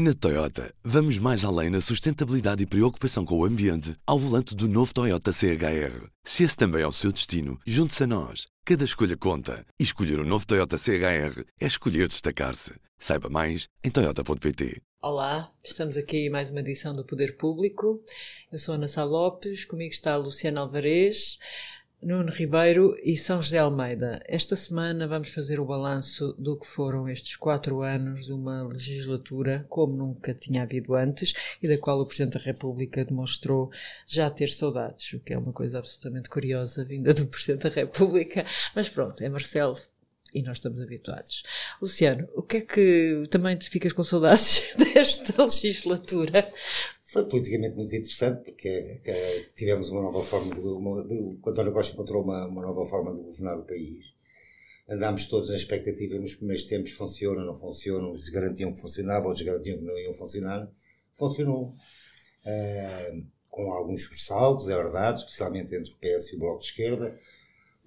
Na Toyota, vamos mais além na sustentabilidade e preocupação com o ambiente ao volante do novo Toyota CHR. Se esse também é o seu destino, junte-se a nós. Cada escolha conta. E escolher o um novo Toyota CHR é escolher destacar-se. Saiba mais em Toyota.pt. Olá, estamos aqui mais uma edição do Poder Público. Eu sou Ana Sá Lopes, comigo está a Luciana Alvarez. Nuno Ribeiro e São José Almeida. Esta semana vamos fazer o balanço do que foram estes quatro anos de uma legislatura como nunca tinha havido antes e da qual o Presidente da República demonstrou já ter saudades, o que é uma coisa absolutamente curiosa vinda do Presidente da República. Mas pronto, é Marcelo e nós estamos habituados. Luciano, o que é que também te ficas com saudades desta legislatura? Foi politicamente muito interessante porque é, tivemos uma nova forma de, uma, de, o António Costa encontrou uma, uma nova forma de governar o país. Andámos todos na expectativa nos primeiros tempos, funciona, não funciona, uns garantiam que funcionava, outros garantiam que não iam funcionar. Funcionou. Uh, com alguns ressaltos, é verdade, especialmente entre o PS e o Bloco de Esquerda.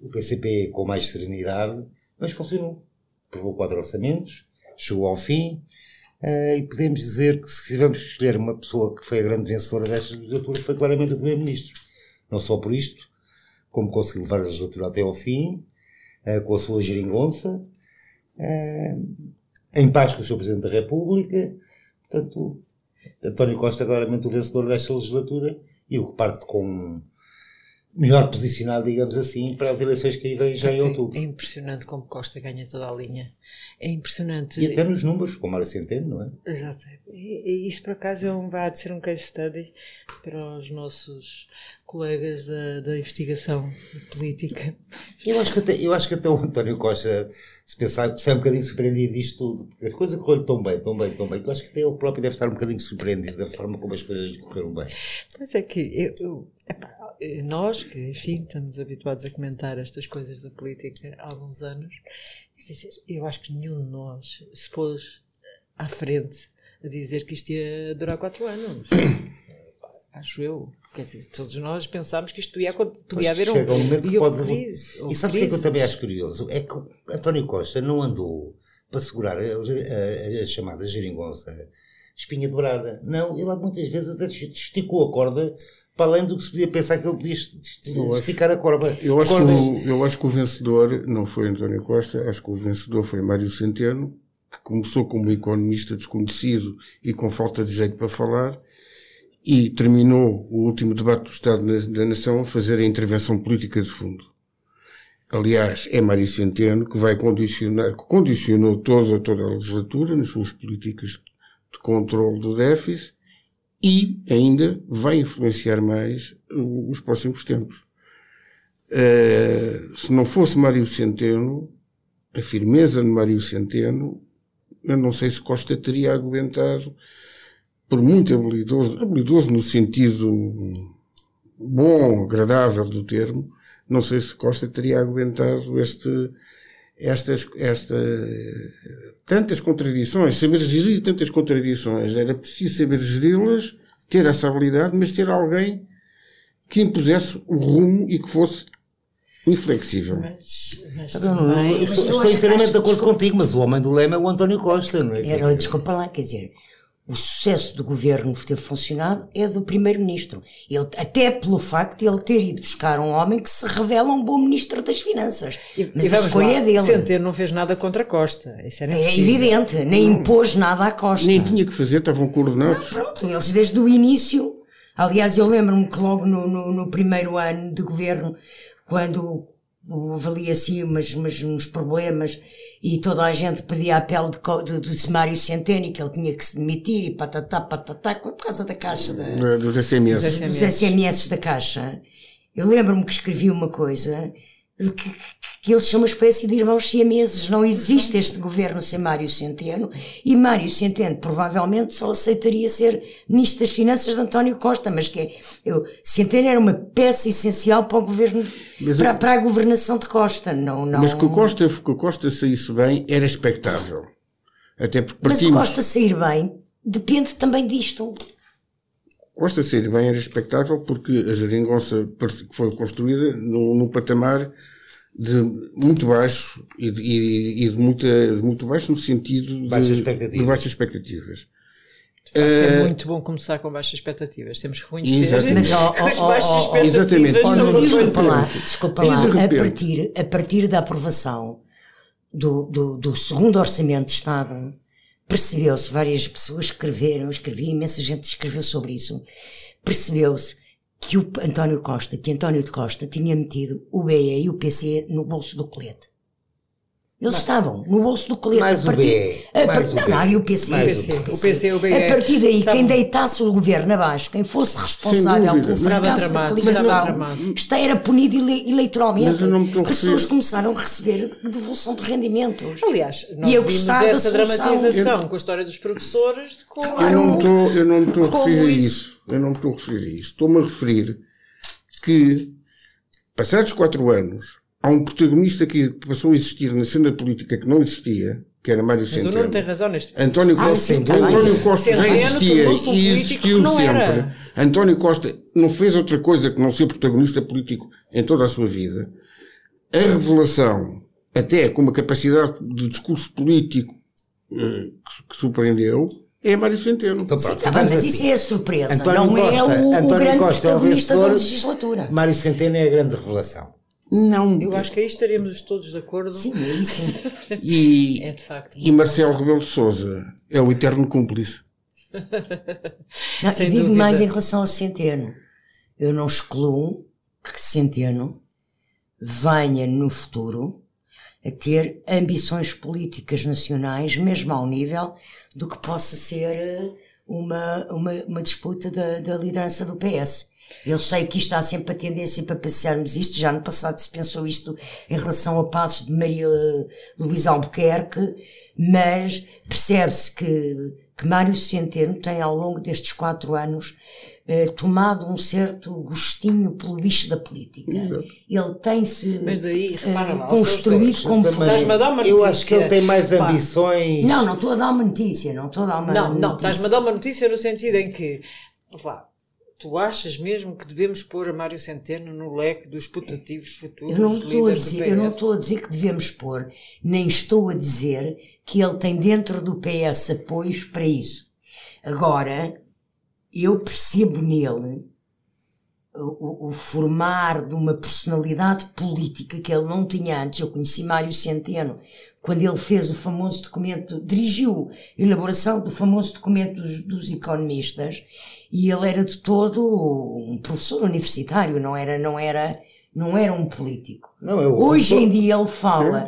O PCP com mais serenidade, mas funcionou. Provou quatro orçamentos, chegou ao fim, Uh, e podemos dizer que se tivermos que escolher uma pessoa que foi a grande vencedora desta legislatura foi claramente o Primeiro-Ministro. Não só por isto, como conseguiu levar a legislatura até ao fim, uh, com a sua geringonça, uh, em paz com o Sr. Presidente da República. Portanto, António Costa é claramente o vencedor desta legislatura e o que parte com melhor posicionado, digamos assim, para as eleições que aí vêm já em outubro. É impressionante como Costa ganha toda a linha. É impressionante. E até nos números, como era Centeno, não é? Exato. E, isso, por acaso, é um, vai de ser um case study para os nossos colegas da, da investigação política. Eu acho, que até, eu acho que até o António Costa, se pensar, se é um bocadinho surpreendido disto tudo, as coisas correram tão bem, tão bem, tão bem, que eu acho que até ele próprio deve estar um bocadinho surpreendido da forma como as coisas correram bem. Pois é que eu, eu nós, que enfim estamos habituados a comentar estas coisas da política há alguns anos, dizer, eu acho que nenhum de nós se pôs à frente a dizer que isto ia durar quatro anos. Acho eu. Quer dizer, todos nós pensámos que isto podia, podia haver um, um momento que pode... crise. E sabe o que é que eu também acho curioso? É que António Costa não andou para segurar a, a, a chamada geringonça espinha dobrada. Não, ele muitas vezes esticou a corda para além do que se podia pensar que ele podia esticar a corda. Eu acho, que o, eu acho que o vencedor não foi António Costa, acho que o vencedor foi Mário Centeno, que começou como economista desconhecido e com falta de jeito para falar, e terminou o último debate do Estado da Nação a fazer a intervenção política de fundo. Aliás, é Mário Centeno que vai condicionar, que condicionou toda, toda a legislatura nas suas políticas de controle do déficit e ainda vai influenciar mais os próximos tempos. Uh, se não fosse Mário Centeno, a firmeza de Mário Centeno, eu não sei se Costa teria aguentado, por muito habilidoso, habilidoso no sentido bom, agradável do termo, não sei se Costa teria aguentado este, estas, esta, tantas contradições, saber gerir tantas contradições. Era preciso saber geri-las, ter essa habilidade, mas ter alguém que impusesse o rumo e que fosse inflexível. Mas, mas não, não, não, eu estou, estou inteiramente de acordo contigo, mas o homem do lema é o António Costa, não é? Era, desculpa lá, quer dizer, o sucesso do governo ter funcionado é do primeiro-ministro. Ele, até pelo facto de ele ter ido buscar um homem que se revela um bom ministro das finanças. E, Mas e a escolha lá, é dele. Centeno não fez nada contra Costa. Isso era é evidente, nem impôs nada à Costa. Nem tinha que fazer, estavam coordenados. Não, pronto, eles desde o início. Aliás, eu lembro-me que logo no, no, no primeiro ano de governo, quando houve ali assim umas, umas, uns problemas e toda a gente pedia a pele de, de, de Mário Centeno que ele tinha que se demitir e patatá, patatá, por causa da caixa da, dos SMS. Dos SMS da caixa. Eu lembro-me que escrevi uma coisa que, que eles são uma espécie de irmãos siameses. Não existe este governo sem Mário Centeno e Mário Centeno provavelmente só aceitaria ser Ministro das Finanças de António Costa, mas que é, eu, Centeno era uma peça essencial para o governo, para, é, para, a governação de Costa. Não, não... Mas que o Costa, que o Costa saísse bem era expectável. Até porque partimos... Mas o Costa sair bem depende também disto. Costa sair bem era expectável porque a geringonça foi construída num, num patamar de muito baixo e de, e, e de, muita, de muito baixo no sentido de, baixas expectativas. de baixas expectativas. É muito bom começar com baixas expectativas. Temos que reconhecer Exatamente. Mas, as baixas expectativas exatamente. uma desculpa lá, desculpa lá. A partir, a partir da aprovação do, do, do segundo Orçamento de Estado, percebeu-se, várias pessoas escreveram, escrevi, imensa gente escreveu sobre isso, percebeu-se que o António Costa, que António de Costa tinha metido o BE e o PC no bolso do colete. Eles estavam no bolso do colete. Mais a o partir, BE, a partir, o não, BE, e o PC. o. O PC o BE. A partir daí, Estavam- quem deitasse o governo abaixo, quem fosse responsável pelo Mas fracasso da coligação, isto era punido ele- eleitoralmente. Mas eu não me estou a As pessoas começaram a receber devolução de rendimentos. Aliás, nós E eu vimos essa dramatização com a história dos professores de como Eu não me estou, eu não me estou a referir a isso? isso. Eu não me estou a referir a isso. Estou-me a referir que, passados quatro anos, há um protagonista que passou a existir na cena política que não existia, que era Mário Mas o Centeno. Nuno tem razão neste. António Ah, Costa, sim, tá. António Costa já Centeno existia um e existiu sempre. era. António Costa não fez outra coisa que não ser protagonista político em toda a sua vida. A revelação, até com uma capacidade de discurso político eh, que, surpreendeu, é Mário Centeno. Então, Sim, pronto, tá bem, ficamos mas assim. isso é a surpresa. António não é Costa- o, o António grande Costa é o protagonista da legislatura. Mário Centeno é a grande revelação. Não. Eu acho que aí estaríamos todos de acordo. Sim, é isso. E, É de facto. e Marcelo Rebelo de Souza é o eterno cúmplice. Não, Sem e digo dúvida. mais em relação ao Centeno. Eu não excluo que Centeno venha no futuro a ter ambições políticas nacionais, mesmo ao nível do que possa ser eh, uma, uma, uma disputa da, da liderança do PS. Eu sei que isto há sempre a tendência para pensarmos isto, já no passado se pensou isto em relação a passos de Maria Luísa Albuquerque, mas percebe-se que, que Mário Centeno tem ao longo destes quatro anos eh, tomado um certo gostinho pelo bicho da política. Ele tem-se Mas daí, repara eh, lá, construído como Também- Estás-me a dar uma eu acho que ele tem mais Pá. ambições. Não, não estou a dar uma notícia, não estou a dar uma Não, não, notícia. estás-me a dar uma notícia no sentido em que, vamos lá, tu achas mesmo que devemos pôr a Mário Centeno no leque dos putativos futuros Eu não, estou a dizer, eu não estou a dizer que devemos pôr, nem estou a dizer que ele tem dentro do PS apoios para isso. Agora, eu percebo nele o, o- o formar de uma personalidade política que ele não tinha antes. Eu conheci Mário Centeno quando ele fez o famoso documento, dirigiu a elaboração do famoso documento dos, dos economistas e ele era de todo um professor universitário, não era, não era, não era um político. Não, eu- Hoje em dia ele É um fala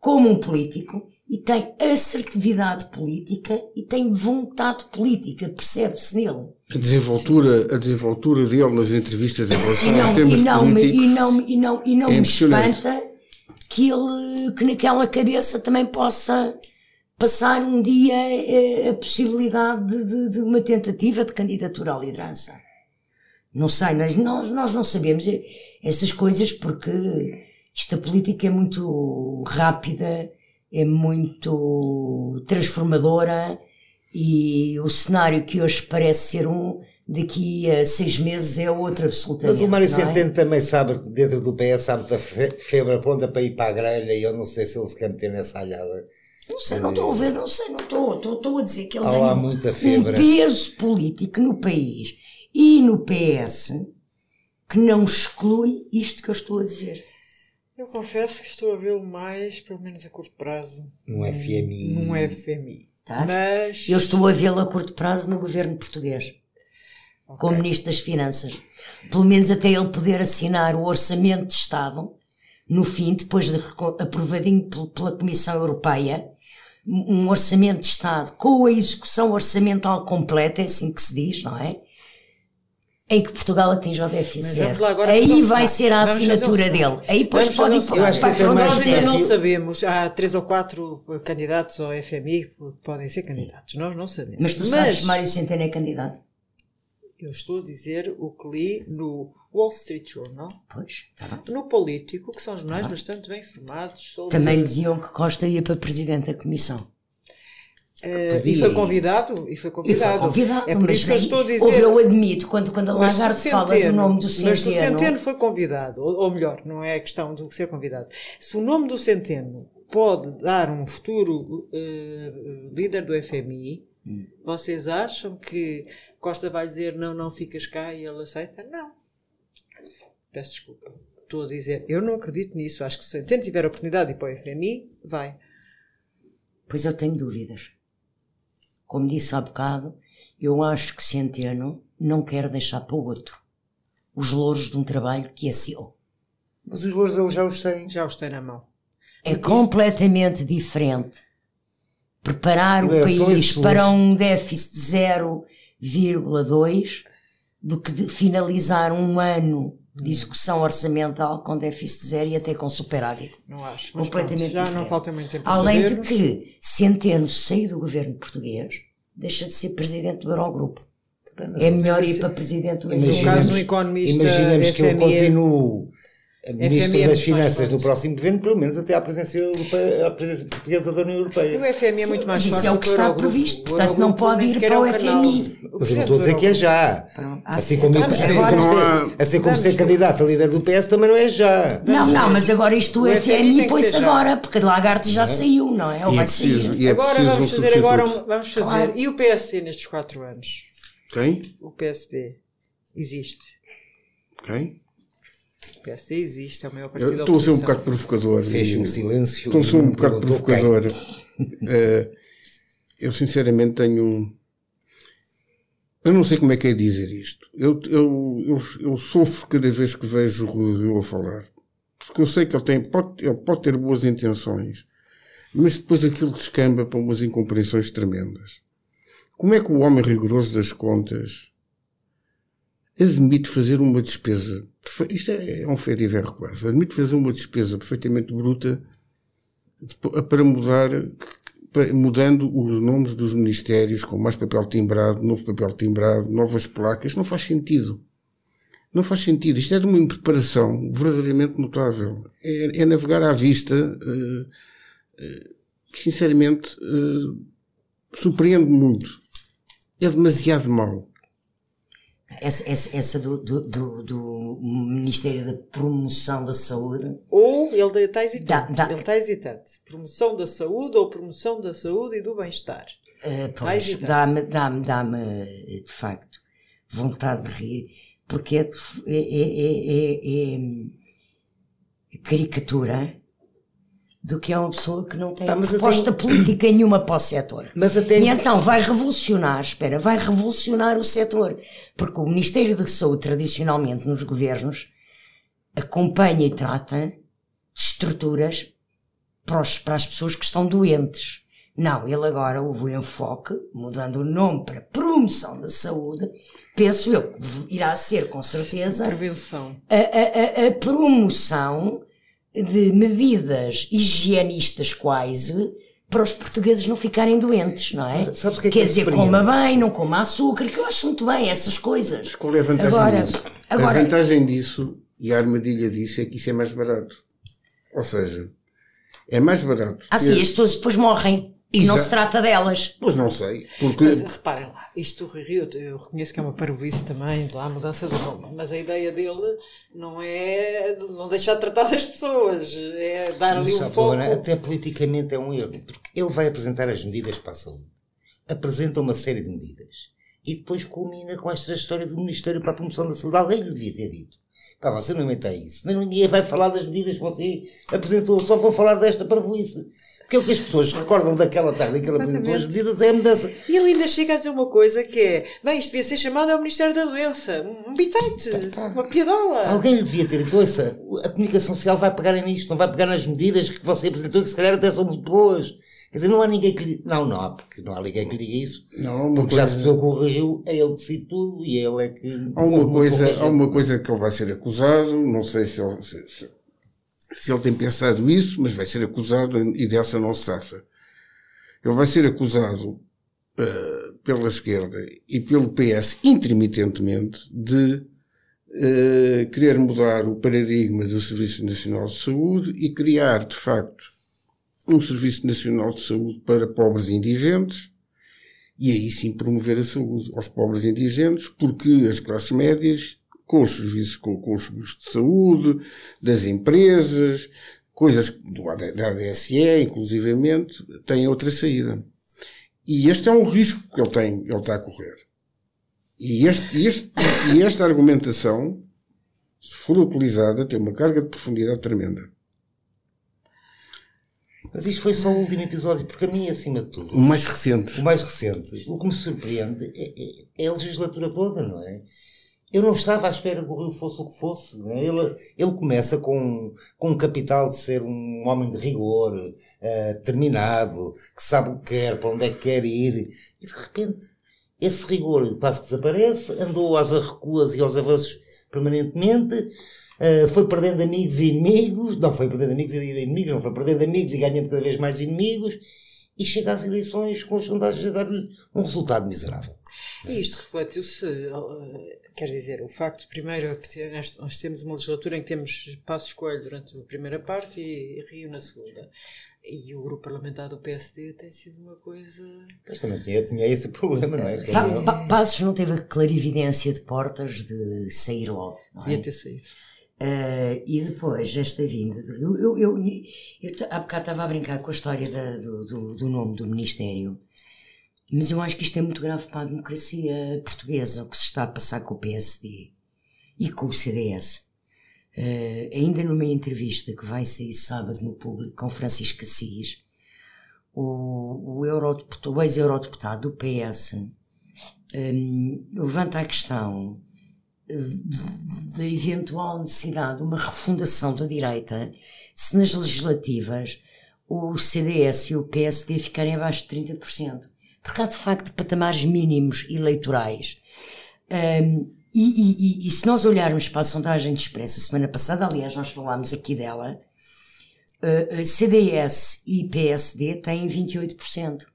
como um político e tem assertividade política e tem vontade política, percebe-se nele. A desenvoltura, a desenvoltura dele nas entrevistas em E relação aos não, temas e não, me, políticos. e não, e não, e não é me espanta que ele, que naquela cabeça também possa passar um dia eh, a, possibilidade de, de- de uma tentativa de candidatura à liderança. Não sei, mas nós, nós não sabemos eh, essas coisas porque esta política é muito rápida, é muito transformadora e o cenário que hoje parece ser um, daqui a seis meses é outro absolutamente. Mas o Mário é? Centeno também sabe, que dentro do PS, da fe- febre pronta para ir para a grelha e eu não sei se ele se quer meter nessa alhada. Não sei, não estou a ver, não sei, não estou. Estou, estou a dizer que ele lá um- um peso político no país e no PS que não exclui isto que eu estou a dizer. Eu confesso que estou a vê-lo mais, pelo menos a curto prazo, Num FMI. num FMI. Tá? Mas Eu estou a vê-lo a curto prazo no governo português, Ok. como Ministro das Finanças. Pelo menos até ele poder assinar o Orçamento de Estado, no fim, depois de aprovadinho pel- pela Comissão Europeia, um Orçamento de Estado com a execução orçamental completa, é assim que se diz, não é? Em que Portugal atinge o déficit Mas Aí um vai ser a um assinatura dele. Aí depois podem um para onde Nós ainda não sabemos. Há três ou quatro candidatos ao FMI que podem ser candidatos. Nós não sabemos. Mas tu sabes que Mário Centeno é candidato? eu estou a dizer o que li no Wall Street Journal, Pois, está bem. no Político, que são jornais bastante bem informados sobre. Também diziam que Costa ia para Presidente da Comissão. Eh, e foi convidado. E foi E convidado. foi convidado. É por mas isso que eu estou a dizer. Houve, eu admito, quando, quando a Mas Lagarde fala do Centeno- nome do Mas se o Centeno, Centeno foi convidado, ou, ou melhor, não é questão de ser convidado. Se o nome do Centeno pode dar um futuro eh, líder do FMI, Vocês acham que Costa vai dizer não, não ficas cá e ele aceita? Não. Peço desculpa. Estou a dizer, eu não acredito nisso. Acho que se Centeno tiver a oportunidade de ir para o FMI, vai. Pois eu tenho dúvidas. Como disse há bocado, eu acho que Centeno não quer deixar para o outro os louros de um trabalho que é seu. Mas os louros ele já os tem. Já os tem na mão. É completamente diferente preparar o Não é país para um déficit de 0,2 do que de finalizar um ano de execução orçamental com déficit zero e até com superávit. Não acho. Mas Completamente pronto, já não diferente. falta muito tempo Além de que Centeno sair do governo português deixa de ser presidente do Eurogrupo. É melhor ir para presidente do FMI. caso, um economista imaginemos que ele continue Ministro FMI é das muito mais Finanças do forte. próximo governo, pelo menos até à presença, europeia, à presença portuguesa da União Europeia. O FMI é muito mais mas isso forte é o que está previsto, O portanto, não pode ir sequer para é o canal. FMI. Mas eu não estou a dizer que é já. Pronto. Assim como, mas assim agora- como ser, assim como Vamos ser candidato a líder do PS também não é já. Não, não, mas agora isto o O FMI põe-se agora, porque Lagarde já saiu, não é? Ou é vai preciso, sair. e é agora vamos um fazer agora um- vamos fazer. Claro. E o PSD nestes quatro anos? Quem? O PSD existe. Quem? O PSD existe, é o maior Eu partido da estou a ser um bocado provocador. Fez um silêncio. Estou a ser um bocado provocador. Eh, eu sinceramente tenho. Eu não sei como é que é dizer isto. Eu, eu, eu, eu sofro cada vez que vejo o Rui Rio a falar. Porque eu sei que ele, tem, pode, ele pode ter boas intenções, mas depois aquilo descamba para umas incompreensões tremendas. Como é que o homem rigoroso das contas admite fazer uma despesa? Isto é, é um fé de verro quase. Admite fazer uma despesa perfeitamente bruta para mudar, mudando os nomes dos ministérios com mais papel timbrado, novo papel timbrado, novas placas, não faz sentido. Não faz sentido. Isto é de uma impreparação verdadeiramente notável. É, é navegar à vista, eh, eh, que sinceramente eh, surpreende muito. É demasiado mau. Essa, essa, essa do, do, do, do Ministério da Promoção da Saúde. Ou ele está hesitante. Dá- dá- Ele está hesitante. Promoção da saúde ou promoção da saúde e do bem-estar. Vai pois, dá-me, dá-me, dá-me, eh, de facto, vontade de rir, porque é, f- é, é, é, é, é caricatura do que é uma pessoa que não tem Tá, proposta política nenhuma para o setor. Mas até- E então vai revolucionar, espera, vai revolucionar o setor. Porque o Ministério da Saúde, tradicionalmente nos governos, acompanha e trata de estruturas para, os- para as pessoas que estão doentes. Não, ele agora houve o enfoque, mudando o nome para promoção da saúde, penso eu irá ser com certeza Prevenção. a, a- a- a promoção de medidas higienistas quase para os portugueses não ficarem doentes, não é? Mas sabes que é que Quer me dizer, coma bem, não coma açúcar, que eu acho muito bem essas coisas. Qual é a vantagem Agora- disso? agora- A vantagem disso e a armadilha disso é que isso é mais barato. Ou seja, é mais barato. Ah, sim, as pessoas depois morrem e não Exato. se trata delas. Pois não sei. Porque Mas reparem lá, isto Rui Rio, eu reconheço que é uma parvoíce também, lá a mudança do nome, mas a ideia dele não é não deixar de tratar das pessoas, é dar ali um foco. Até politicamente é um erro, porque ele vai apresentar as medidas para a saúde. Apresenta uma série de medidas. E depois culmina com esta história do Ministério para a Promoção da Saúde. Alguém lhe devia ter dito. Pá, você não meta isso. Nem ninguém vai falar das medidas que você apresentou. Só vão falar desta para isso. Porque é o que as pessoas recordam daquela tarde em que ele apresentou as medidas é a mudança. E ele ainda chega a dizer uma coisa que é, bem, isto devia ser chamado ao Ministério da Doença, um bitite, uma piadola. Alguém lhe devia ter dito, ouça, a comunicação social vai pegar nisto, não vai pegar nas medidas que você apresentou, que se calhar até são muito boas. Quer dizer, não há ninguém que lhe... Não, não há, porque não há ninguém que lhe diga isso. Não, uma porque já coisa- se percebeu que o Rio é ele que decide tudo e ele é que... há uma, coisa, há uma coisa que ele vai ser acusado, não sei se ele, se, se- se ele tem pensado isso, mas vai ser acusado e dessa não se safa. Ele vai ser acusado eh, pela esquerda e pelo PS intermitentemente de eh, querer mudar o paradigma do Serviço Nacional de Saúde e criar, de facto, um Serviço Nacional de Saúde para pobres indigentes e aí sim promover a saúde aos pobres indigentes, porque as classes médias, com os serviços, com, com os seguros de saúde, das empresas, coisas do, da ADSE, inclusivamente, têm outra saída. E este é um risco que ele tem, ele está a correr. E, este, este, e esta argumentação, se for utilizada, tem uma carga de profundidade tremenda. Mas isto foi só o último episódio, porque a mim, acima de tudo. O mais recente. O mais recente. O que me surpreende é, é, é a legislatura toda, não é? Eu não estava à espera que o Rio fosse o que fosse. É? Ele, ele começa com, com um capital de ser um homem de rigor, uh, terminado, que sabe o que quer, para onde é que quer ir. E de repente, esse rigor quase desaparece, andou às arrecuas e aos avanços permanentemente Uh, foi perdendo amigos e inimigos, não foi perdendo amigos e inimigos, não foi perdendo amigos e ganhando cada vez mais inimigos, e chega às eleições com as sondagens a dar-lhe um resultado miserável. E isto refletiu-se, quer dizer, o facto, primeiro, nós temos uma legislatura em que temos Passo Escolho durante a primeira parte e Rio na segunda. E o grupo parlamentar do PSD tem sido uma coisa. Mas também tinha, tinha esse problema, não é? Pa, pa, Passos não teve a clarividência de portas de sair logo. Não é? Devia ter saído. Uh, e depois, esta vinda, eu, eu, eu, eu, há bocado estava a brincar com a história da, do, do, do, nome do Ministério, mas eu acho que isto é muito grave para a democracia portuguesa, o que se está a passar com o PSD e com o CDS. Uh, eh, ainda numa entrevista que vai sair sábado no público com Francisco Assis, o, o, o ex-eurodeputado do PS um, eh, levanta a questão da eventual necessidade de uma refundação da direita se nas legislativas o CDS e o PSD ficarem abaixo de 30%. Porque há de facto patamares mínimos eleitorais. Um, e, e, e, se nós olharmos para a sondagem de expressa semana passada, aliás, nós falámos aqui dela, uh, CDS e PSD têm 28%.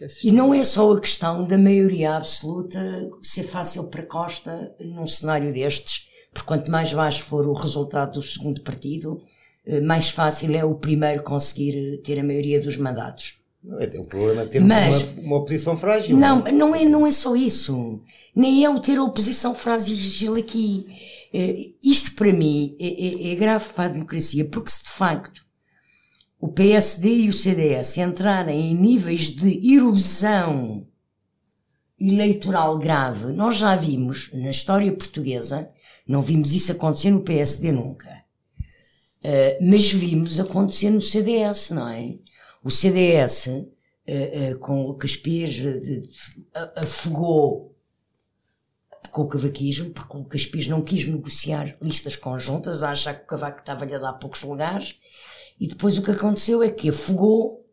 É e não é só a questão da maioria absoluta ser fácil para Costa num cenário destes, porque quanto mais baixo for o resultado do segundo partido, eh, mais fácil é o primeiro conseguir eh, ter a maioria dos mandatos. É, o problema é ter Mas, uma, uma, oposição frágil. Não, não é? não é, não é só isso. Nem é o ter a oposição frágil aqui. Eh, isto para mim é, é, é grave para a democracia, porque se de facto o PSD e o CDS entrarem em níveis de erosão eleitoral grave, nós já vimos na história portuguesa, não vimos isso acontecer no PSD nunca, uh, mas vimos acontecer no CDS, não é? O CDS, uh, uh, com o Lucas Pires, afogou com o cavaquismo, porque o Lucas Pires não quis negociar listas conjuntas, a achar que o cavaco estava-lhe a dar poucos lugares, e depois o que aconteceu é que afogou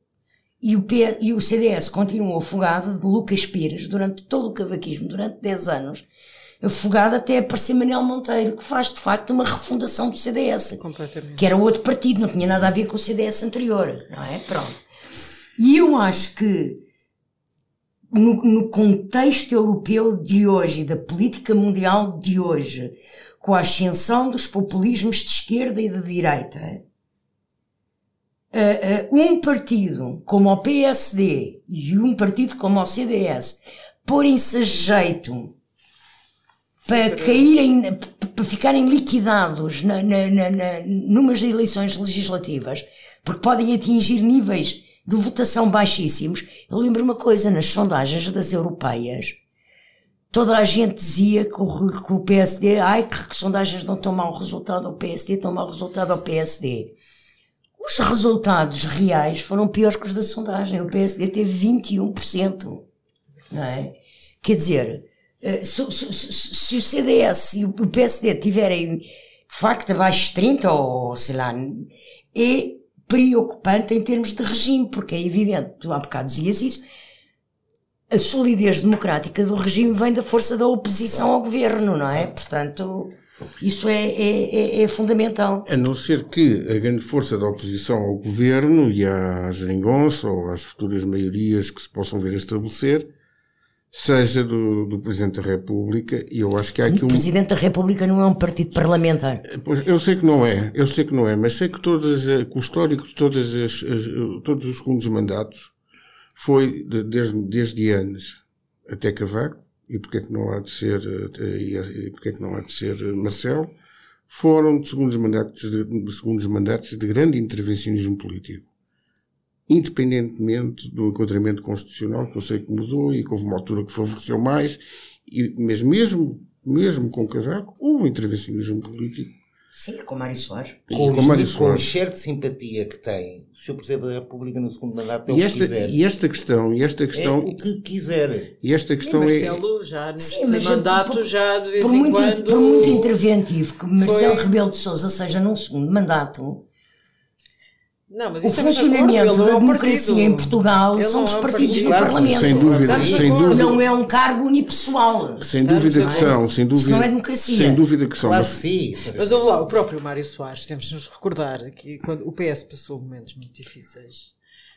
e o, P, e o CDS continuou afogado de Lucas Pires durante todo o cavaquismo, durante 10 anos, afogado até aparecer Manuel Monteiro, que faz de facto uma refundação do CDS. Que era outro partido, não tinha nada a ver com o CDS anterior, não é? Pronto. E eu acho que no, no contexto europeu de hoje, da política mundial de hoje, com a ascensão dos populismos de esquerda e de direita, uh, uh, um partido como o PSD e um partido como o CDS porem-se a jeito para caírem, para ficarem liquidados na, na, na, na, numas eleições legislativas, porque podem atingir níveis de votação baixíssimos. Eu lembro uma coisa, nas sondagens das europeias, toda a gente dizia que o, que o PSD, ai, que, que sondagens não estão mau resultado ao PSD, estão mau resultado ao PSD. Os resultados reais foram piores que os da sondagem. O PSD teve 21%. Não é? Quer dizer, se, se, se o CDS e o PSD tiverem de facto abaixo de 30 ou sei lá, é preocupante em termos de regime, porque é evidente, tu há bocado dizias isso, a solidez democrática do regime vem da força da oposição ao governo, não é? Portanto, isso é, é, é, é, fundamental. A não ser que a grande força da oposição ao governo e à geringonça ou às futuras maiorias que se possam ver a estabelecer seja do, do Presidente da República e eu acho que há aqui um... O Presidente da República não é um partido parlamentar. Pois, eu sei que não é, eu sei que não é, mas sei que, todas, que o histórico de todas as, todos os segundos mandatos foi de, desde, desde anos até Cavaco e porque é que não há de ser, e porque é que não há de ser Marcelo, foram de segundos mandatos de, de segundos mandatos de grande intervencionismo político. Independentemente do enquadramento constitucional, que eu sei que mudou e que houve uma altura que favoreceu mais, e, mas mesmo, mesmo com Casaco, houve intervencionismo político. Sim, com Mário Soares. E Com, com Mário o- com o Soares. cheiro de simpatia que tem o Sr. Presidente da República no segundo mandato é o E que esta, quiser. e esta questão, e esta É questão, o que quiser. e esta questão é, Marcelo já neste Sim, mas mandato por- já de vez Por em muito, quando... por muito interventivo que Marcelo Foi- Rebelo de Sousa seja num segundo mandato, Não, mas o de funcionamento acordo, da é democracia partido. em Portugal Ele são os é partidos partido. no Claro, Parlamento. sem dúvida, Estamos sem dúvida, Não é um cargo unipessoal. sem dúvida que são, sem dúvida, não é democracia. sem dúvida que são, Claro que mas sim. Mas houve lá, o próprio Mário Soares, temos de nos recordar que quando o PS passou momentos muito difíceis,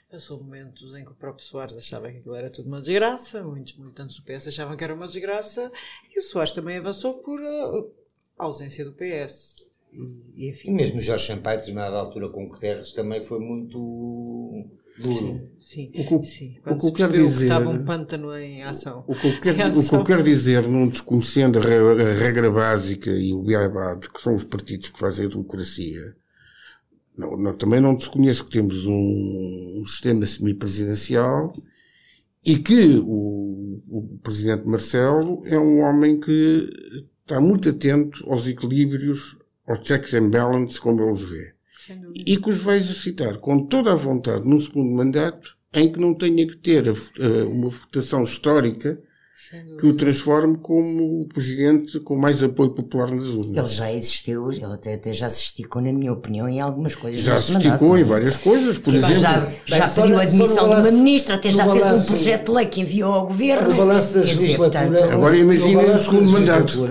passou momentos em que o próprio Soares achava que aquilo era tudo uma desgraça, muitos militantes do PS achavam que era uma desgraça, e o Soares também avançou por uh, ausência do PS. E, enfim, mesmo Jorge Sampaio, a determinada altura com Guterres, também foi muito duro. sim, O que- sim. o que se eu quero percebeu que dizer- estava um pântano em ação. O que, eu quero, o que eu quero dizer, não desconhecendo a re- a regra básica e o BIBAD, que são os partidos que fazem a democracia, não, não- também não desconheço que temos um, um sistema semipresidencial e que o, o presidente Marcelo é um homem que está muito atento aos equilíbrios, aos checks and balances, como ele os vê. E que os vai exercitar com toda a vontade num segundo mandato em que não tenha que ter a uma votação histórica que o transforme como o presidente com mais apoio popular nas urnas. Ele já existiu, ele até, até já se esticou, na minha opinião, em algumas coisas. Já se esticou mandato. em várias coisas, por Já, exemplo. já, já pediu a admissão de uma balanço- ministra, até já fez um balanço- projeto de lei que enviou ao governo. No balanço da dizer, legislatura. portanto, Agora imaginem no o balanço segundo da mandato.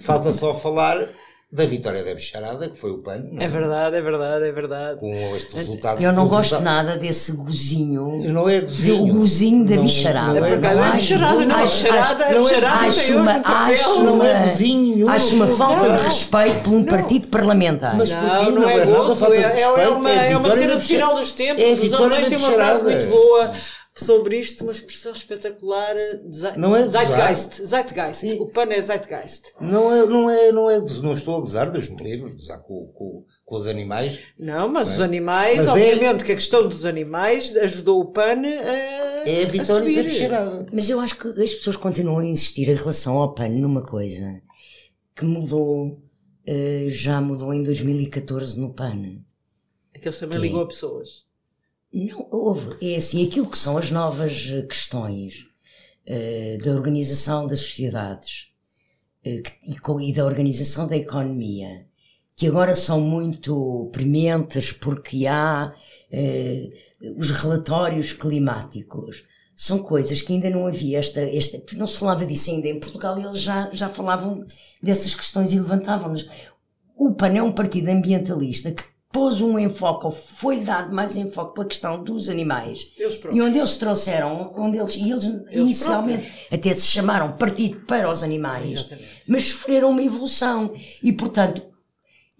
Falta só falar da vitória da Bicharada, que foi o PAN. não É verdade, é verdade, é verdade. Com este resultado. Eu não o gosto resultado- nada desse gozinho. Não é gozinho. Do gozinho da Não- bicharada. não É por acaso, Não é acho- bicharada, não, acho- bicharada, acho- é bicharada, acho uma, um acho Não uma, é gozinho, acho uma não- falta não. de respeito por um partido parlamentar. Mas Não, porquê? não, Não é é gozo, é, é, uma, é é cena do final dos tempos. É Os alemães da têm uma frase muito boa sobre isto, uma expressão espetacular. ze- Não é gozar. Zeitgeist. Zeitgeist. O PAN é Zeitgeist. Não é, não é, não é, não estou a gozar, Deus me livre, gozar com, com, com os animais. Não, mas os animais, Mas é- obviamente que a questão dos animais ajudou o PAN a, É a vitória da. Mas eu acho que as pessoas continuam a insistir em relação ao PAN numa coisa que mudou, eh, já mudou em 2014 no PAN. Aqueles também ligam a pessoas. Não, houve. É assim, aquilo que são as novas eh, questões eh, da organização das sociedades que- e, da organização da economia, que agora são muito prementes porque há eh, os relatórios climáticos. São coisas que ainda não havia esta, esta não se falava disso ainda em Portugal eles já, já falavam dessas questões e levantavam-nas. O PAN é um partido ambientalista que pôs um enfoque, ou foi-lhe dado mais enfoque pela questão dos animais. Eles próprios. E onde eles trouxeram, onde eles, e eles, inicialmente até se chamaram Partido para os Animais, Exatamente. mas sofreram uma evolução. E, portanto,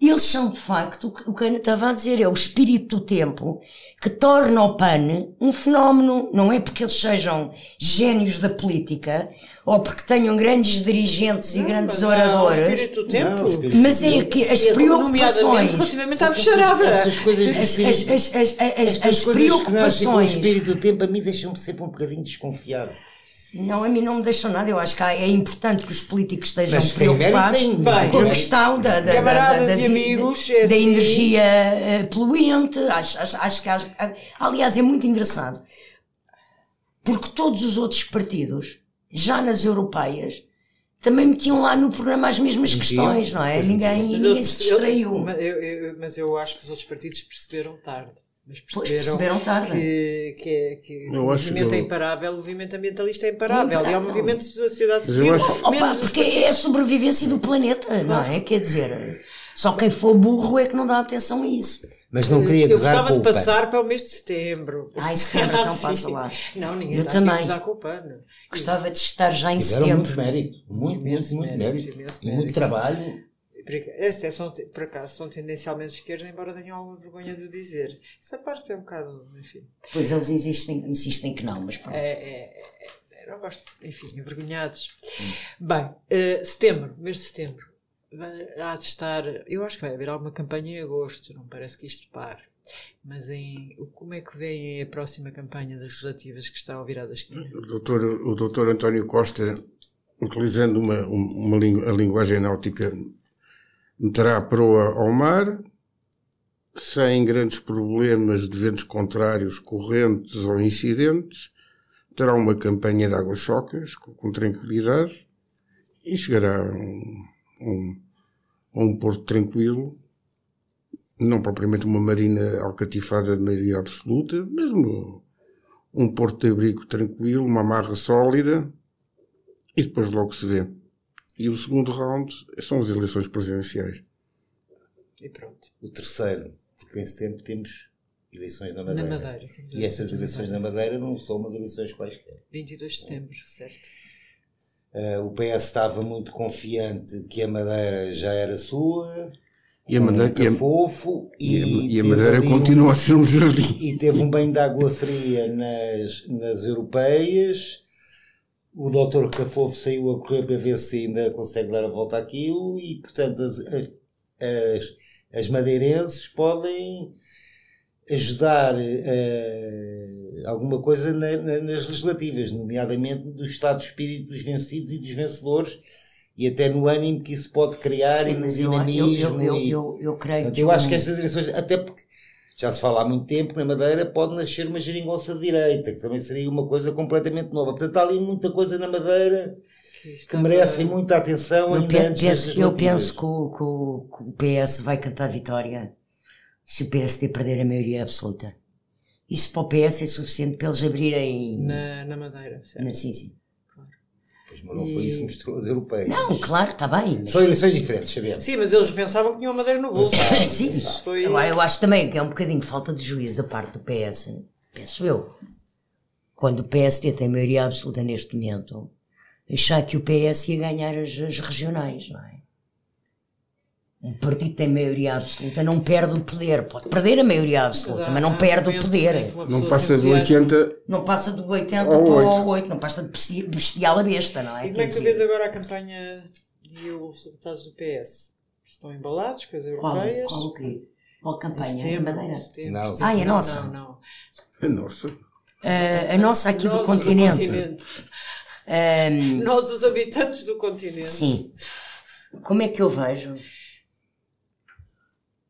eles são de facto o que a Ana estava a dizer, é o espírito do tempo que torna o PAN um fenómeno. Não é porque eles sejam génios da política ou porque tenham grandes dirigentes e grandes Mas há o oradores. espírito do tempo. Não, espírito- Mas é que as Nomeadamente preocupações. relativamente à bicharada. Essas coisas do As, as, as, as, as, as coisas que nascem com o preocupações. espírito do tempo a mim deixam-me sempre um bocadinho desconfiado. Não, a mim não me deixam nada. Eu acho que é importante que os políticos estejam Mas preocupados tem com a questão da, da, da, Camaradas da, e amigos, da, é da assim. energia eh, poluente. Acho, acho, acho que acho- aliás é muito engraçado porque todos os outros partidos, já nas europeias, também metiam lá no programa as mesmas Metiam. questões, não é? Pois Ninguém, ninguém eles- se distraiu. Eu, eu- mas eu acho que os outros partidos perceberam tarde. Mas Pois, perceberam, perceberam tarde. Que, que, é- que o movimento que é imparável, o movimento ambientalista é imparável. E é o movimento da sociedade civil. acho- Opa, menos os porque é a sobrevivência do planeta, não é? Quer dizer, só quem for burro é que não dá atenção a isso. Mas não queria eu gostava de passar para o mês de setembro. Ai, setembro, então Sim. passa lá. Não, ninguém Eu também. Gostava de estar já em Tiveram setembro. muito mérito. Muito, muito, muito mérito, E muito trabalho. Esse é, são, por acaso são tendencialmente de esquerda, embora tenham alguma vergonha de o dizer. Essa parte é um bocado, enfim. Pois eles insistem, insistem que não, mas pronto. É, é, é, não gosto, enfim, envergonhados. Bem, eh, setembro, mês de setembro. Vai- Há de estar. Eu acho que vai haver alguma campanha em agosto, não parece que isto pare. Mas em, como é que vem a próxima campanha das legislativas que está ao virar da esquina? O doutor, o doutor António Costa, utilizando uma, uma, uma a linguagem náutica, meterá a proa ao mar, sem grandes problemas de ventos contrários, correntes ou incidentes, terá uma campanha de águas chocas, com, com tranquilidade, e chegará a um, um, um porto tranquilo, não propriamente uma marina alcatifada de maioria absoluta, mesmo um porto de abrigo tranquilo, uma amarra sólida, e depois logo se vê. E o segundo round são as eleições presidenciais. E pronto. O terceiro, porque em setembro temos eleições na Madeira. Na Madeira. E essas eleições na Madeira não são umas eleições quaisquer. 22 de setembro, certo. Uh, o PS estava muito confiante que a Madeira já era sua. E a Madeira, um cafofo, e, e, e a Madeira continua um, a ser um jardim. E teve um banho de água fria nas, nas europeias. O doutor Cafofo saiu a correr para ver se ainda consegue dar a volta àquilo e, portanto, as, as, as madeirenses podem ajudar uh, alguma coisa na, na, nas legislativas, nomeadamente do estado de espírito dos vencidos e dos vencedores e até no ânimo que isso pode criar Sim, e no dinamismo. Eu, eu, eu, eu, creio que. Eu acho que estas eleições, até porque já se fala há muito tempo que na Madeira pode nascer uma geringonça de direita, que também seria uma coisa completamente nova. Portanto, há ali muita coisa na Madeira que, que merecem muita atenção eu ainda penso, antes Eu penso que o, que, o, que o PS vai cantar vitória se o PSD perder a maioria absoluta. Isso para o PS é suficiente para eles abrirem. Na, na Madeira, certo? Na, sim, sim. Mas não foi isso que mostrou as europeias. Não, claro, está bem. São eleições diferentes, sabemos. Sim, mas eles pensavam que tinham a Madeira no bolso. sim, Isso foi... Agora, eu acho também que é um bocadinho de falta de juízo da parte do PS. Penso eu. Quando o PSD tem maioria absoluta neste momento, achar que o PS ia ganhar as, as regionais, não é? Um partido tem maioria absoluta, não perde o poder. Pode perder a maioria absoluta, mas não perde o poder. Não passa do 80. Não passa do 80 para o 8, não passa de bestial a besta, não é? E como é que tu vês agora a campanha e os resultados do PS? Estão embalados com as europeias? Qual, qual o quê? Qual campanha? Setembro, a Madeira? Setembro, não, ah, é a nossa? Não, não. A nossa. Uh, a nossa aqui do continente. Do continente. Um, Nós, os habitantes do continente. Sim. Como é que eu vejo?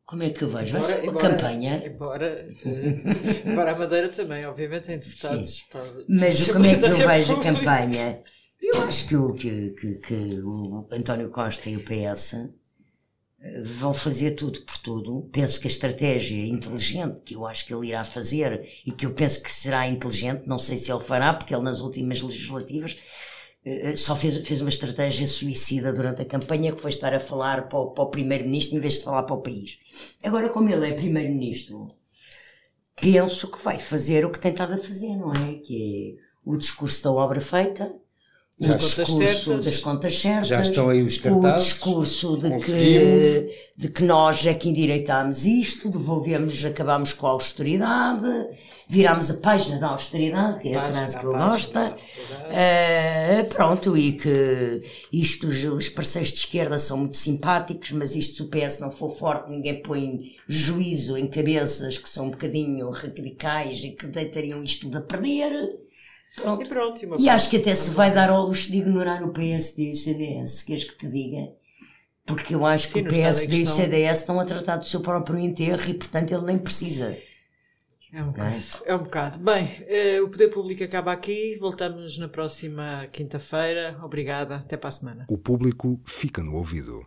Como é que eu vejo? Embora, embora, campanha. Embora, uh, embora a Madeira também, obviamente, tem deputados. Para, Mas como é que eu vejo a campanha? Eu acho que o, que, que, que o António Costa e o PS vão fazer tudo por tudo. Penso que a estratégia inteligente que eu acho que ele irá fazer e que eu penso que será inteligente, não sei se ele fará, porque ele nas últimas legislativas eh, só fez, fez uma estratégia suicida durante a campanha que foi estar a falar para o, para o primeiro-ministro em vez de falar para o país. Agora, como ele é primeiro-ministro, penso que vai fazer o que tem estado a fazer, não é? Que é o discurso da obra feita, o discurso das contas certas, já estão aí os cartazes, o discurso de que, de que nós é que endireitámos isto, devolvemos, acabámos com a austeridade, virámos a página da austeridade, que é a frase que ele gosta, uh, pronto, e que isto, os, os parceiros de esquerda são muito simpáticos, mas isto se o PS não for forte, ninguém põe juízo em cabeças que são um bocadinho radicais e que deitariam isto tudo a perder. Pronto. E, pronto, e, e acho que até se vai dar ao luxo de ignorar o PSD e o CDS, se queres que te diga. Porque eu acho Sim, que o PSD e o CDS estão a tratar do seu próprio enterro e, portanto, ele nem precisa. É um bocado. É, é um bocado. Bem, eh, o Poder Público acaba aqui. Voltamos na próxima quinta-feira. Obrigada. Até para a semana. O público fica no ouvido.